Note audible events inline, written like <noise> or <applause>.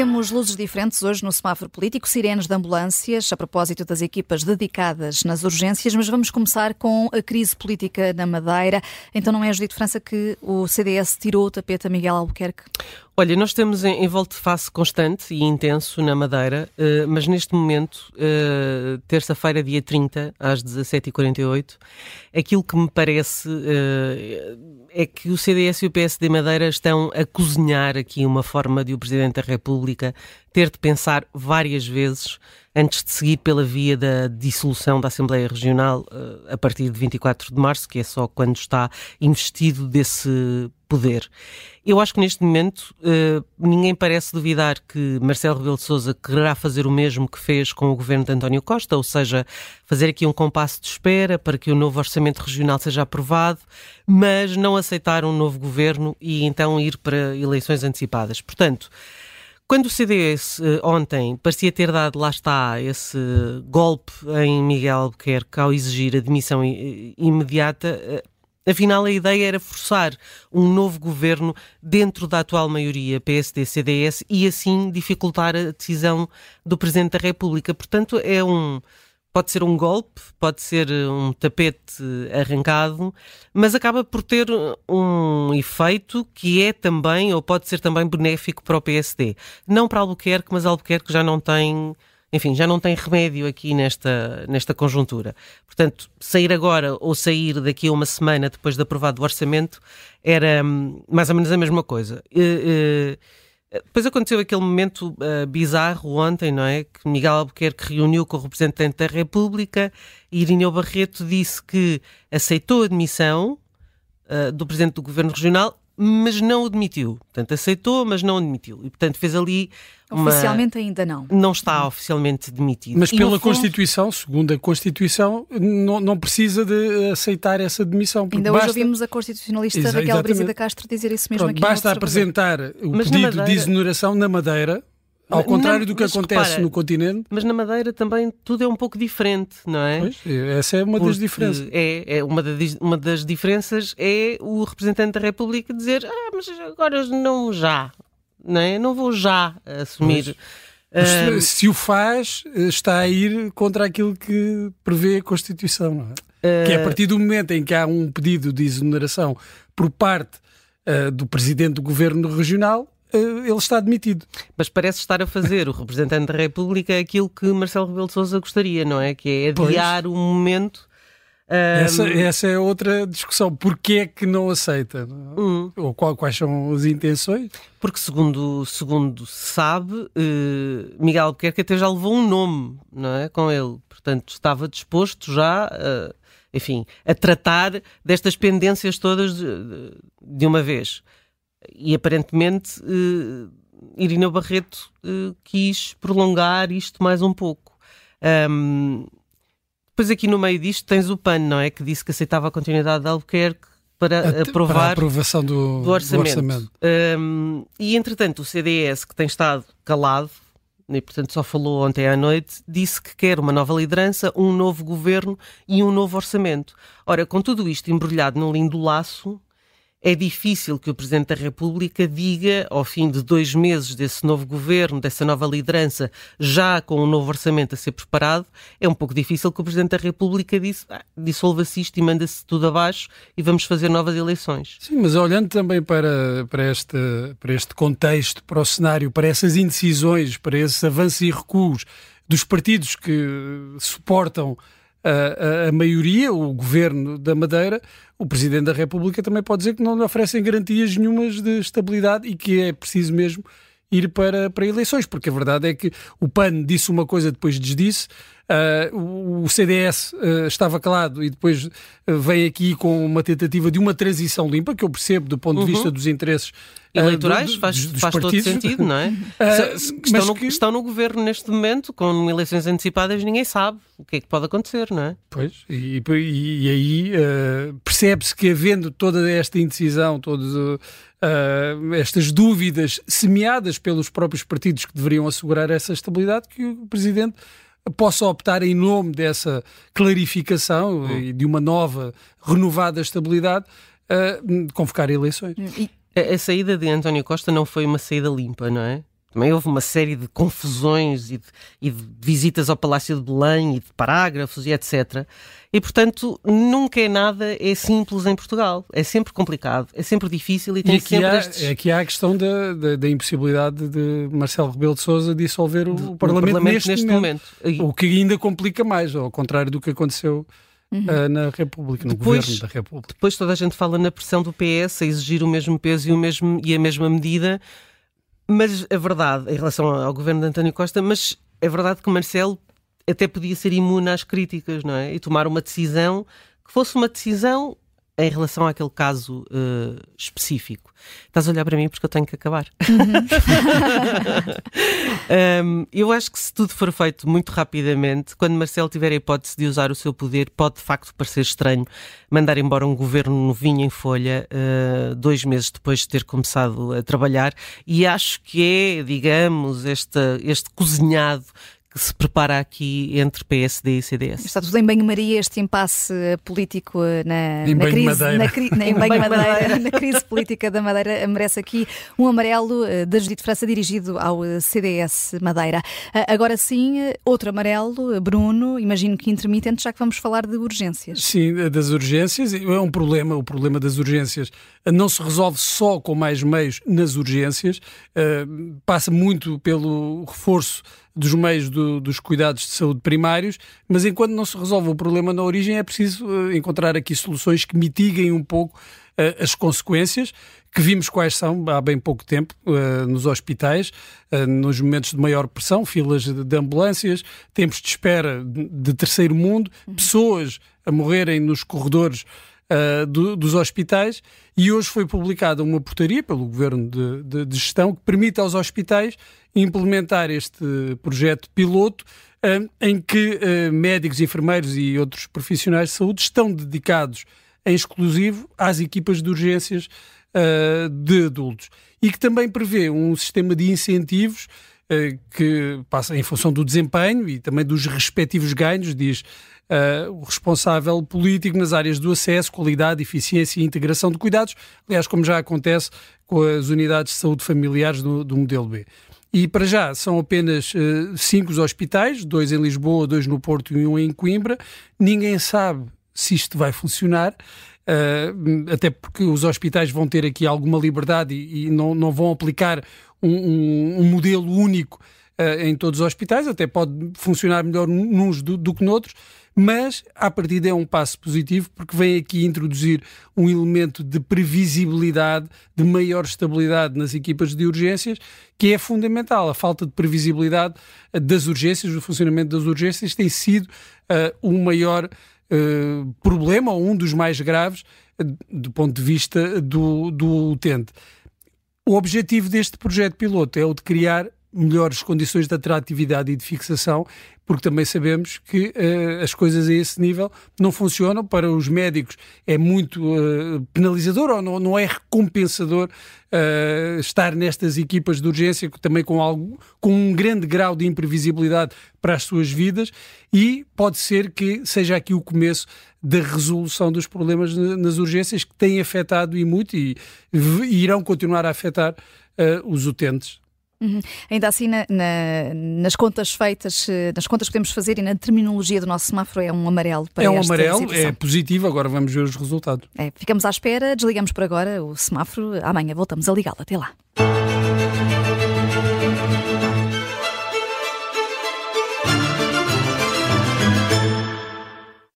Temos luzes diferentes hoje no semáforo político, sirenes de ambulâncias, a propósito das equipas dedicadas nas urgências, mas vamos começar com a crise política na Madeira. Então não é a Judito França que o CDS tirou o tapete a Miguel Albuquerque? Olha, nós temos em, em volta de face constante e intenso na Madeira, uh, mas neste momento, uh, terça-feira, dia 30, às 17h48, aquilo que me parece uh, é que o CDS e o PSD Madeira estão a cozinhar aqui uma forma de o Presidente da República ter de pensar várias vezes antes de seguir pela via da dissolução da Assembleia Regional a partir de 24 de março, que é só quando está investido desse poder. Eu acho que neste momento uh, ninguém parece duvidar que Marcelo Rebelo de Sousa quererá fazer o mesmo que fez com o governo de António Costa, ou seja, fazer aqui um compasso de espera para que o novo orçamento regional seja aprovado, mas não aceitar um novo governo e então ir para eleições antecipadas. Portanto, quando o CDS uh, ontem parecia ter dado, lá está, esse golpe em Miguel Albuquerque ao exigir a demissão imediata, uh, Afinal, a ideia era forçar um novo governo dentro da atual maioria PSD-CDS e assim dificultar a decisão do Presidente da República. Portanto, é um. Pode ser um golpe, pode ser um tapete arrancado, mas acaba por ter um efeito que é também, ou pode ser também benéfico para o PSD. Não para Albuquerque, mas Albuquerque já não tem enfim, já não tem remédio aqui nesta, nesta conjuntura. Portanto, sair agora ou sair daqui a uma semana depois de aprovado o orçamento era hum, mais ou menos a mesma coisa. E, e, depois aconteceu aquele momento uh, bizarro ontem, não é? Que Miguel Albuquerque reuniu com o representante da República e Irineu Barreto disse que aceitou a admissão uh, do presidente do governo regional mas não o demitiu. Portanto, aceitou, mas não o demitiu. E, portanto, fez ali. Uma... Oficialmente ainda não. Não está oficialmente demitido. Mas e pela fundo... Constituição, segundo a Constituição, não, não precisa de aceitar essa demissão. Ainda basta... hoje ouvimos a constitucionalista Exa Raquel Brisa da Castro dizer isso mesmo Pronto, aqui. Basta apresentar o mas pedido Madeira... de exoneração na Madeira ao contrário do que acontece repara, no continente. Mas na Madeira também tudo é um pouco diferente, não é? Pois, essa é uma Porque das diferenças. É, é uma, das, uma das diferenças é o representante da República dizer ah, mas agora não já, não é? Não vou já assumir. Uh, se o faz, está a ir contra aquilo que prevê a Constituição, não é? Uh, que é a partir do momento em que há um pedido de exoneração por parte uh, do presidente do governo regional, eh, ele está demitido. Mas parece estar a fazer o representante da República aquilo que Marcelo Rebelo de Sousa gostaria, não é? Que é adiar o um momento. Um... Essa, essa, é outra discussão. Porquê é que não aceita? Hum. Ou qual, quais são as intenções? Porque, segundo, segundo se sabe, uh, Miguel Albuquerque até já levou um nome não é, com ele. Portanto, estava disposto já, uh, enfim, a tratar destas pendências todas de, de uma vez e aparentemente uh, Irineu Barreto uh, quis prolongar isto mais um pouco. Um, depois aqui no meio disto tens o PAN, não é? Que disse que aceitava a continuidade de Albuquerque para aprovar para a aprovação do, do orçamento. Do orçamento. Um, e entretanto o CDS, que tem estado calado, e portanto só falou ontem à noite, disse que quer uma nova liderança, um novo governo e um novo orçamento. Ora, com tudo isto embrulhado num lindo laço, é difícil que o Presidente da República diga, ao fim de dois meses desse novo governo, dessa nova liderança, já com um novo orçamento a ser preparado, é um pouco difícil que o Presidente da República disse, ah, dissolva-se isto e manda-se tudo abaixo e vamos fazer novas eleições. Sim, mas olhando também para, para, este, para este contexto, para o cenário, para essas indecisões, para esses avanços e recuos dos partidos que suportam a, a, a maioria, o governo da Madeira, o Presidente da República também pode dizer que não lhe oferecem garantias nenhumas de estabilidade e que é preciso mesmo ir para, para eleições, porque a verdade é que o PAN disse uma coisa, depois desdisse, uh, o CDS uh, ah, estava calado e depois uh, vem aqui com uma tentativa de uma transição limpa, que eu percebo do ponto de vista uhum. dos interesses eleitorais, do, faz, dos faz todo sentido, não é? <laughs> Uh, estão, no, que... estão no governo neste momento, com eleições antecipadas, ninguém sabe o que é que pode acontecer, não é? Pois, e, e, e aí uh, percebe-se que havendo toda esta indecisão, todas uh, estas dúvidas semeadas pelos próprios partidos que deveriam assegurar essa estabilidade, que o Presidente possa optar em nome dessa clarificação hum. e de uma nova, renovada estabilidade, uh, convocar eleições. E a, a, saída de António Costa não foi uma saída limpa, não é? Também houve uma série de confusões e de, e de, visitas ao Palácio de Belém e de parágrafos e etc. E, portanto, nunca é nada é simples em Portugal. É sempre complicado, é sempre difícil e tem e sempre há, estes... Aqui há a questão da, da, da, impossibilidade de Marcelo Rebelo de Sousa dissolver o, o Parlamento, Parlamento, neste, neste momento. momento. O que ainda complica mais, ao contrário do que aconteceu Uhum. Uh, na República, no depois, governo da República. Depois toda a gente fala na pressão do PS a exigir o mesmo peso e, o mesmo, e a mesma medida, mas a verdade, em relação ao governo de António Costa, mas é verdade que Marcelo até podia ser imune às críticas, não é? E tomar uma decisão que fosse uma decisão em relação àquele caso uh, específico. Estás a olhar para mim porque eu tenho que acabar. Uhum. <laughs> um, eu acho que se tudo for feito muito rapidamente, quando Marcelo tiver a hipótese de usar o seu poder, pode de facto parecer estranho mandar embora um governo novinho em folha, uh, dois meses depois de ter começado a trabalhar, e acho que é, digamos, este, este cozinhado que se prepara aqui entre PSD e CDS. Está tudo em banho-maria este impasse político na, em na crise. Na, cri, na, em <laughs> banho madeira, na crise política da Madeira, merece aqui um amarelo eh, da Judite França dirigido ao eh, CDS Madeira. Eh, agora sim, outro amarelo, Bruno, imagino que intermitente, já que vamos falar de urgências. Sim, das urgências, é um problema, o problema das urgências não se resolve só com mais meios nas urgências, passa muito pelo reforço dos meios do, dos cuidados de saúde primários, mas enquanto não se resolve o problema na origem, é preciso uh, encontrar aqui soluções que mitiguem um pouco uh, as consequências, que vimos quais são há bem pouco tempo uh, nos hospitais, nos momentos de maior pressão, filas de, de ambulâncias, tempos de espera de, de terceiro mundo, pessoas a morrerem nos corredores uh, do, dos hospitais e hoje foi publicada uma portaria pelo Governo de, de, de, Gestão que permite aos hospitais implementar este projeto piloto uh, em que uh, médicos, enfermeiros e outros profissionais de saúde estão dedicados em exclusivo às equipas de urgências de adultos. E que também prevê um sistema de incentivos que passa em função do desempenho e também dos respectivos ganhos, diz uh, o responsável político nas áreas do acesso, qualidade, eficiência e integração de cuidados, aliás, como já acontece com as unidades de saúde familiares do, do modelo B. E para já são apenas uh, cinco os hospitais, dois em Lisboa, dois no Porto e um em Coimbra. Ninguém sabe se isto vai funcionar. Uh, até porque os hospitais vão ter aqui alguma liberdade e, e não, não vão aplicar um, um, um modelo único uh, em todos os hospitais, até pode funcionar melhor nos do, do que noutros, mas a partir é um passo positivo porque vem aqui introduzir um elemento de previsibilidade, de maior estabilidade nas equipas de urgências, que é fundamental. A falta de previsibilidade das urgências, do funcionamento das urgências, tem sido uh, o maior uh, problema, ou um dos mais graves, uh, do ponto de vista do, do utente. O objetivo deste projeto piloto é o de criar melhores condições de atratividade e de fixação, porque também sabemos que uh, as coisas a esse nível não funcionam. Para os médicos é muito uh, penalizador ou não, não é recompensador uh, estar nestas equipas de urgência, também com, algo, com um grande grau de imprevisibilidade para as suas vidas, e pode ser que seja aqui o começo da resolução dos problemas nas urgências que têm afetado e muito e, e irão continuar a afetar os utentes Uhum. Ainda assim, na, na, nas contas feitas, eh, nas contas que podemos fazer e na terminologia do nosso semáforo, é um amarelo para É um amarelo, situação. é positivo, agora vamos ver os resultados. É, ficamos à espera, desligamos por agora o semáforo, amanhã voltamos a ligá-lo. Até lá.